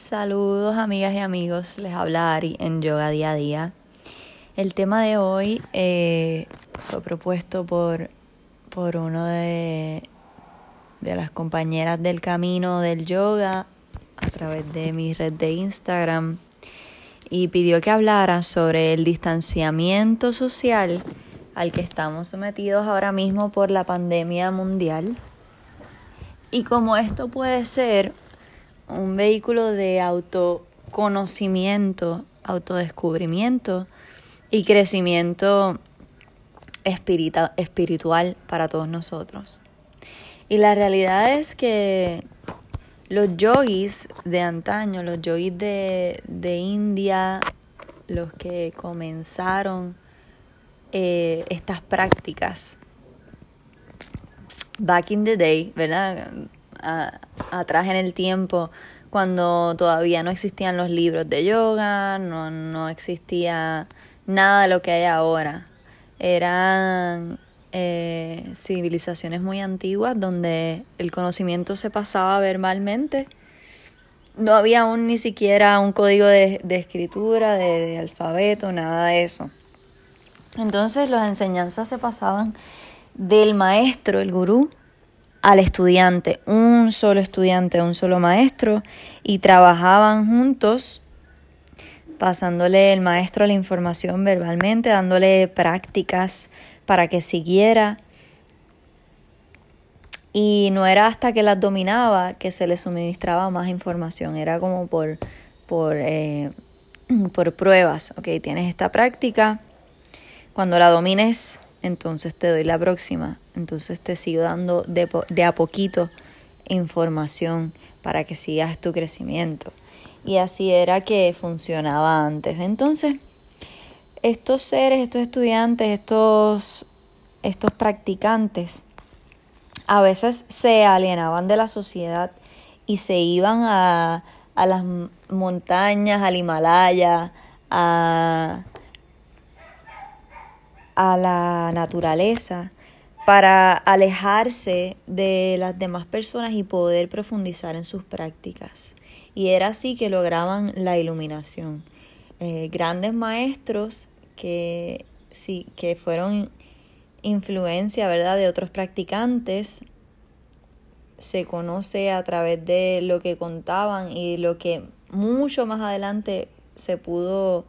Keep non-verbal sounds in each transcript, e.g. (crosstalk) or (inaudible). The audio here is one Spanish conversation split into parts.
Saludos amigas y amigos, les habla Ari en Yoga Día a Día. El tema de hoy eh, fue propuesto por, por uno de, de las compañeras del camino del yoga a través de mi red de Instagram y pidió que hablara sobre el distanciamiento social al que estamos sometidos ahora mismo por la pandemia mundial y cómo esto puede ser un vehículo de autoconocimiento, autodescubrimiento y crecimiento espiritual para todos nosotros. Y la realidad es que los yogis de antaño, los yogis de, de India, los que comenzaron eh, estas prácticas, back in the day, ¿verdad? Atrás en el tiempo, cuando todavía no existían los libros de yoga, no, no existía nada de lo que hay ahora. Eran eh, civilizaciones muy antiguas donde el conocimiento se pasaba verbalmente. No había aún ni siquiera un código de, escritura, de, alfabeto, nada de eso. Entonces las enseñanzas se pasaban del maestro, el gurú, al estudiante, un solo estudiante, un solo maestro, y trabajaban juntos, pasándole el maestro la información verbalmente, dándole prácticas para que siguiera. Y no era hasta que las dominaba que se le suministraba más información, era como por, por, eh, por pruebas. Ok, tienes esta práctica, cuando la domines, entonces te doy la próxima, entonces te sigo dando de, a poquito información para que sigas tu crecimiento. Y así era que funcionaba antes. Entonces, estos seres, estos estudiantes, estos, estos practicantes, a veces se alienaban de la sociedad y se iban a, a las montañas, al Himalaya, a, a la naturaleza para alejarse de las demás personas y poder profundizar en sus prácticas. Y era así que lograban la iluminación. Eh, grandes maestros que, sí, que fueron influencia ¿verdad? de otros practicantes se conoce a través de lo que contaban y lo que mucho más adelante se pudo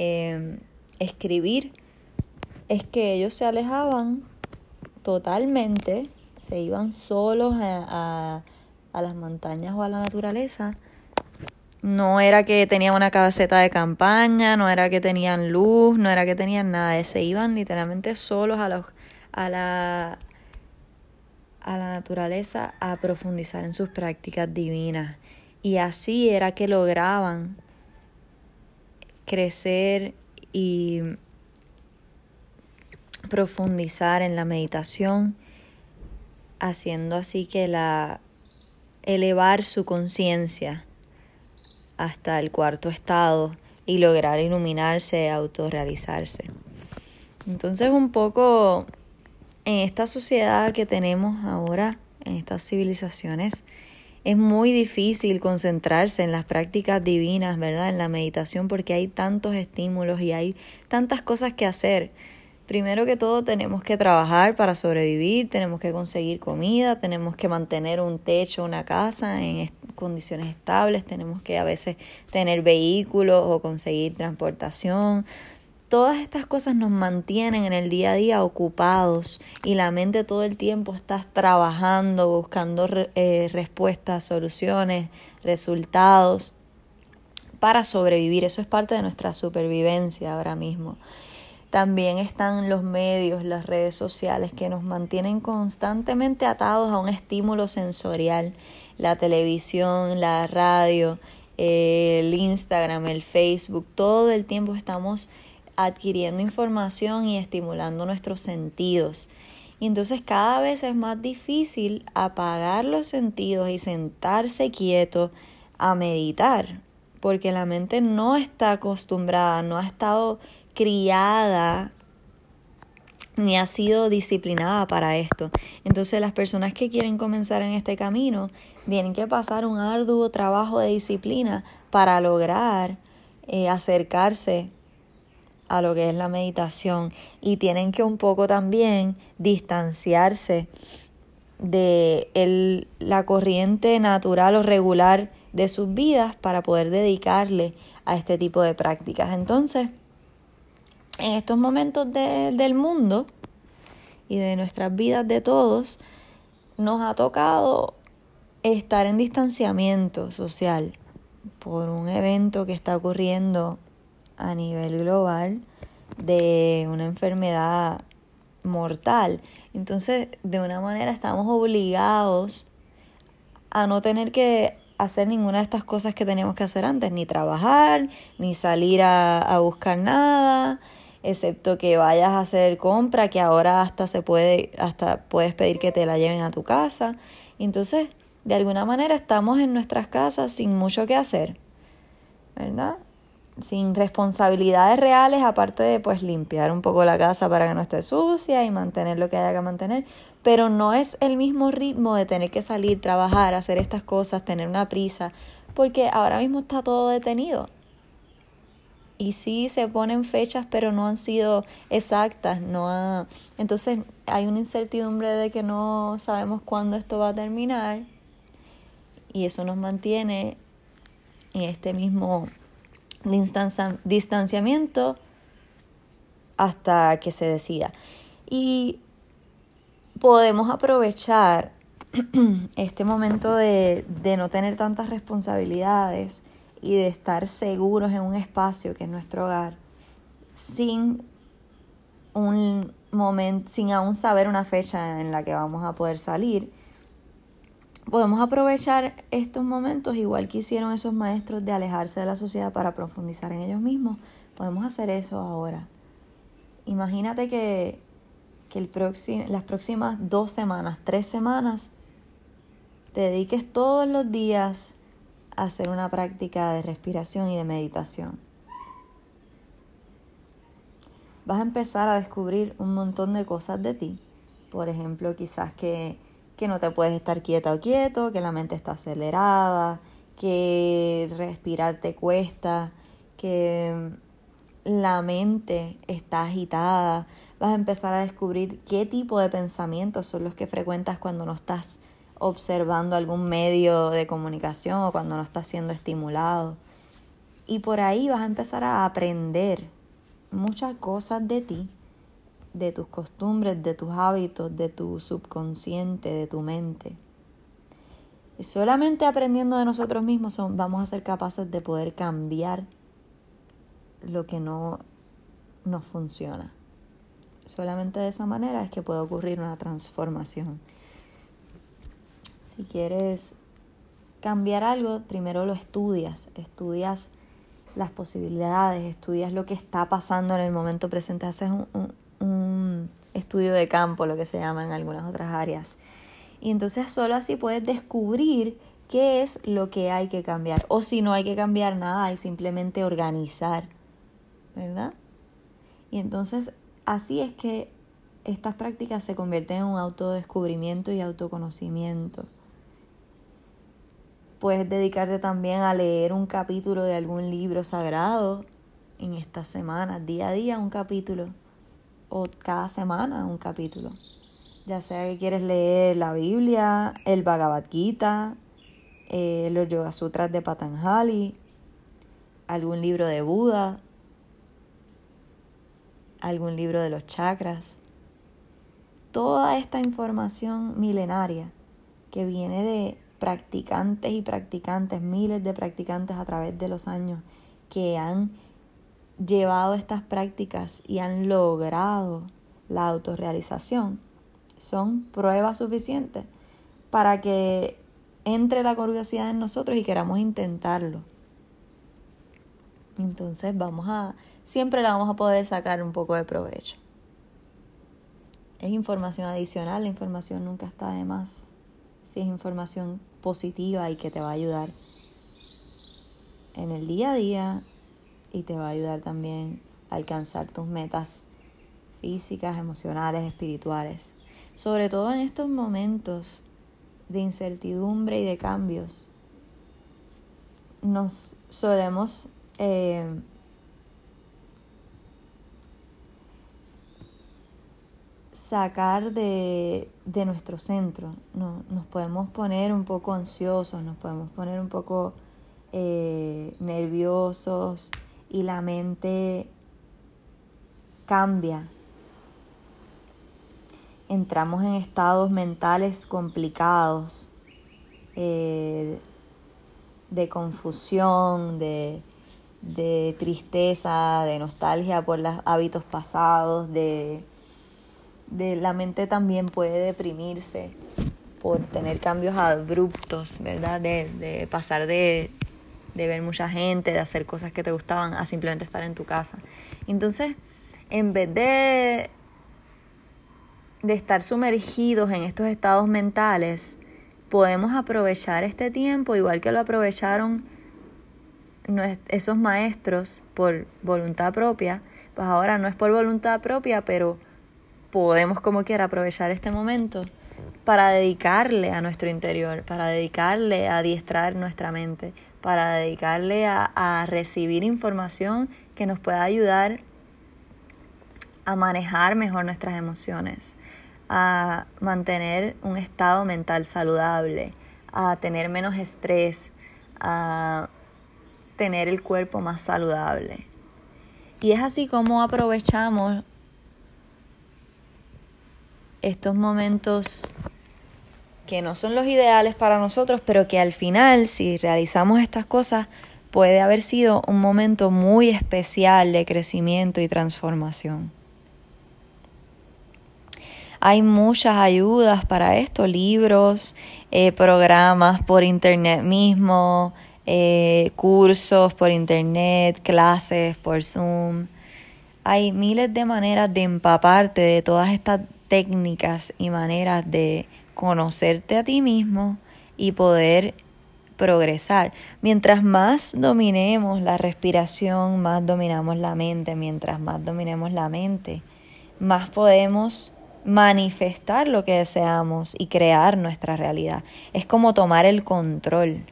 eh, escribir es que ellos se alejaban totalmente, se iban solos a, las montañas o a la naturaleza. No era que tenían una cabeceta de campaña, no era que tenían luz, no era que tenían nada, se iban literalmente solos a, los, a, la, a la naturaleza a profundizar en sus prácticas divinas. Y así era que lograban crecer y profundizar en la meditación, haciendo así que la elevar su conciencia hasta el cuarto estado y lograr iluminarse, autorrealizarse. Entonces un poco en esta sociedad que tenemos ahora, en estas civilizaciones, es muy difícil concentrarse en las prácticas divinas, ¿verdad? En la meditación porque hay tantos estímulos y hay tantas cosas que hacer. Primero que todo tenemos que trabajar para sobrevivir, tenemos que conseguir comida, tenemos que mantener un techo, una casa en condiciones estables, tenemos que a veces tener vehículos o conseguir transportación. Todas estas cosas nos mantienen en el día a día ocupados y la mente todo el tiempo está trabajando, buscando eh, respuestas, soluciones, resultados para sobrevivir. Eso es parte de nuestra supervivencia ahora mismo. También están los medios, las redes sociales que nos mantienen constantemente atados a un estímulo sensorial, la televisión, la radio, el Instagram, el Facebook, todo el tiempo estamos adquiriendo información y estimulando nuestros sentidos. Y entonces cada vez es más difícil apagar los sentidos y sentarse quieto a meditar, porque la mente no está acostumbrada, no ha estado criada ni ha sido disciplinada para esto. Entonces las personas que quieren comenzar en este camino tienen que pasar un arduo trabajo de disciplina para lograr eh, acercarse a lo que es la meditación y tienen que un poco también distanciarse de el, la corriente natural o regular de sus vidas para poder dedicarle a este tipo de prácticas. Entonces, en estos momentos del mundo y de nuestras vidas de todos, nos ha tocado estar en distanciamiento social por un evento que está ocurriendo a nivel global de una enfermedad mortal. Entonces, de una manera estamos obligados a no tener que hacer ninguna de estas cosas que teníamos que hacer antes, ni trabajar, ni salir a, a buscar nada, excepto que vayas a hacer compra, que ahora hasta se puede, hasta puedes pedir que te la lleven a tu casa. Entonces, de alguna manera estamos en nuestras casas sin mucho que hacer, ¿verdad? Sin responsabilidades reales, aparte de pues limpiar un poco la casa para que no esté sucia y mantener lo que haya que mantener, pero no es el mismo ritmo de tener que salir, trabajar, hacer estas cosas, tener una prisa, porque ahora mismo está todo detenido. Y sí se ponen fechas, pero no han sido exactas, no ha... entonces hay una incertidumbre de que no sabemos cuándo esto va a terminar y eso nos mantiene en este mismo distanciamiento hasta que se decida. Y podemos aprovechar (clears throat) este momento de, de, no tener tantas responsabilidades y de estar seguros en un espacio que es nuestro hogar sin un momento, sin aún saber una fecha en la que vamos a poder salir podemos aprovechar estos momentos igual que hicieron esos maestros de alejarse de la sociedad para profundizar en ellos mismos. Podemos hacer eso ahora. Imagínate que, que el las próximas dos semanas, tres semanas, te dediques todos los días hacer una práctica de respiración y de meditación. Vas a empezar a descubrir un montón de cosas de ti. Por ejemplo, quizás que que no te puedes estar quieta o quieto, que la mente está acelerada, que respirar te cuesta, que la mente está agitada. Vas a empezar a descubrir qué tipo de pensamientos son los que frecuentas cuando no estás observando algún medio de comunicación o cuando no estás siendo estimulado. Y por ahí vas a empezar a aprender muchas cosas de ti de tus costumbres, de tus hábitos, de tu subconsciente, de tu mente. Y solamente aprendiendo de nosotros mismos vamos a ser capaces de poder cambiar lo que no nos funciona. Solamente de esa manera es que puede ocurrir una transformación. Si quieres cambiar algo, primero lo estudias, estudias las posibilidades, estudias lo que está pasando en el momento presente, haces un, un estudio de campo, lo que se llama en algunas otras áreas. Y entonces solo así puedes descubrir qué es lo que hay que cambiar. O si no hay que cambiar nada, hay simplemente organizar, ¿verdad? Y entonces así es que estas prácticas se convierten en un autodescubrimiento y autoconocimiento. Puedes dedicarte también a leer un capítulo de algún libro sagrado en estas semanas, día a día un capítulo o cada semana un capítulo. Ya sea que quieres leer la Biblia, el Bhagavad Gita, eh, los Yoga Sutras de Patanjali, algún libro de Buda, algún libro de los chakras. Toda esta información milenaria que viene de practicantes y practicantes, miles de practicantes a través de los años que han llevado estas prácticas y han logrado la autorrealización son pruebas suficientes para que entre la curiosidad en nosotros y queramos intentarlo. Entonces vamos a, siempre la vamos a poder sacar un poco de provecho. Es información adicional, la información nunca está de más. Si es información positiva y que te va a ayudar en el día a día, y te va a ayudar también a alcanzar tus metas físicas, emocionales, espirituales. Sobre todo en estos momentos de incertidumbre y de cambios, nos solemos eh, sacar de, nuestro centro. nos podemos poner un poco ansiosos, nos podemos poner un poco eh, nerviosos y la mente cambia. Entramos en estados mentales complicados, eh, de confusión, de, de tristeza, de nostalgia por los hábitos pasados, de de la mente también puede deprimirse por tener cambios abruptos, ¿verdad? De, de pasar de, de, ver mucha gente, de hacer cosas que te gustaban, a simplemente estar en tu casa. Entonces, en vez de, de estar sumergidos en estos estados mentales, podemos aprovechar este tiempo igual que lo aprovecharon esos maestros por voluntad propia, pues ahora no es por voluntad propia, pero podemos como quiera aprovechar este momento para dedicarle a nuestro interior, para dedicarle a adiestrar nuestra mente, para dedicarle a, a recibir información que nos pueda ayudar a manejar mejor nuestras emociones, a mantener un estado mental saludable, a tener menos estrés, a tener el cuerpo más saludable. Y es así como aprovechamos estos momentos que no son los ideales para nosotros, pero que al final, si realizamos estas cosas, puede haber sido un momento muy especial de crecimiento y transformación. Hay muchas ayudas para esto, libros, eh, programas por internet mismo, eh, cursos por internet, clases por Zoom. Hay miles de maneras de empaparte de todas estas técnicas y maneras de conocerte a ti mismo y poder progresar. Mientras más dominemos la respiración, más dominamos la mente. Mientras más dominemos la mente, más podemos manifestar lo que deseamos y crear nuestra realidad. Es como tomar el control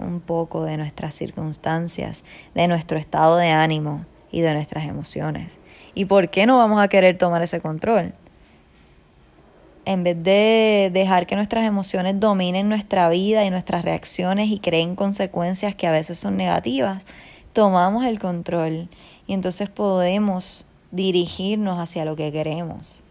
un poco de nuestras circunstancias, de nuestro estado de ánimo y de nuestras emociones. ¿Y por qué no vamos a querer tomar ese control? en vez de dejar que nuestras emociones dominen nuestra vida y nuestras reacciones y creen consecuencias que a veces son negativas, tomamos el control y entonces podemos dirigirnos hacia lo que queremos.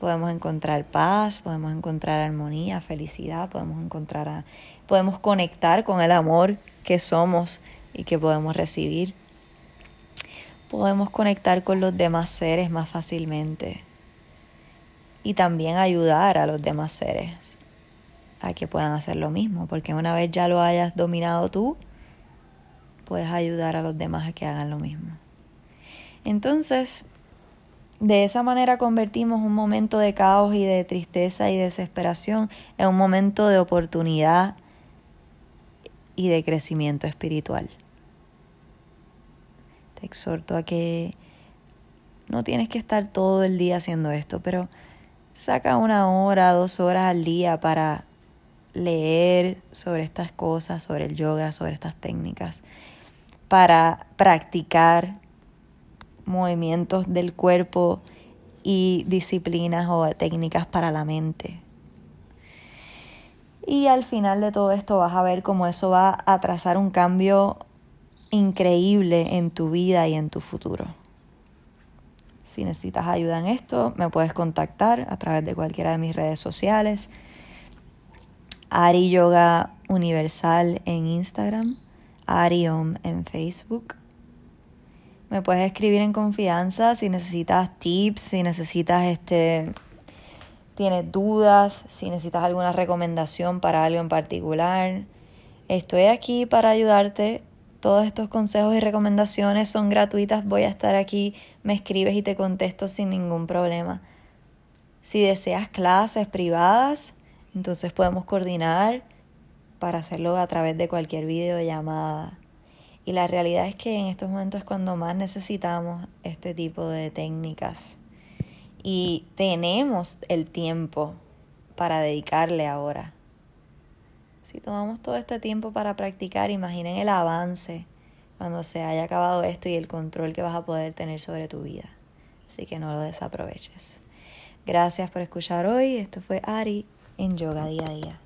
Podemos encontrar paz, podemos encontrar armonía, felicidad, podemos encontrar podemos conectar con el amor que somos y que podemos recibir. Podemos conectar con los demás seres más fácilmente y también ayudar a los demás seres a que puedan hacer lo mismo, porque una vez ya lo hayas dominado tú, puedes ayudar a los demás a que hagan lo mismo. Entonces, de esa manera convertimos un momento de caos y de tristeza y desesperación en un momento de oportunidad y de crecimiento espiritual. Exhorto a que no tienes que estar todo el día haciendo esto, pero Saca una hora, dos horas al día para leer sobre estas cosas, sobre el yoga, sobre estas técnicas, para practicar movimientos del cuerpo y disciplinas o técnicas para la mente. Y al final de todo esto vas a ver cómo eso va a trazar un cambio increíble en tu vida y en tu futuro. Si necesitas ayuda en esto, me puedes contactar a través de cualquiera de mis redes sociales. Ari Yoga Universal en Instagram, Ariom en Facebook. Me puedes escribir en confianza si necesitas tips, si necesitas este tienes dudas, si necesitas alguna recomendación para algo en particular. Estoy aquí para ayudarte todos estos consejos y recomendaciones son gratuitas. Voy a estar aquí, me escribes y te contesto sin ningún problema. Si deseas clases privadas, entonces podemos coordinar para hacerlo a través de cualquier videollamada. Y la realidad es que en estos momentos es cuando más necesitamos este tipo de técnicas. Y tenemos el tiempo para dedicarle ahora. Si tomamos todo este tiempo para practicar, imaginen el avance cuando se haya acabado esto y el control que vas a poder tener sobre tu vida. Así que no lo desaproveches. Gracias por escuchar hoy. Esto fue Ari en Yoga Día a Día.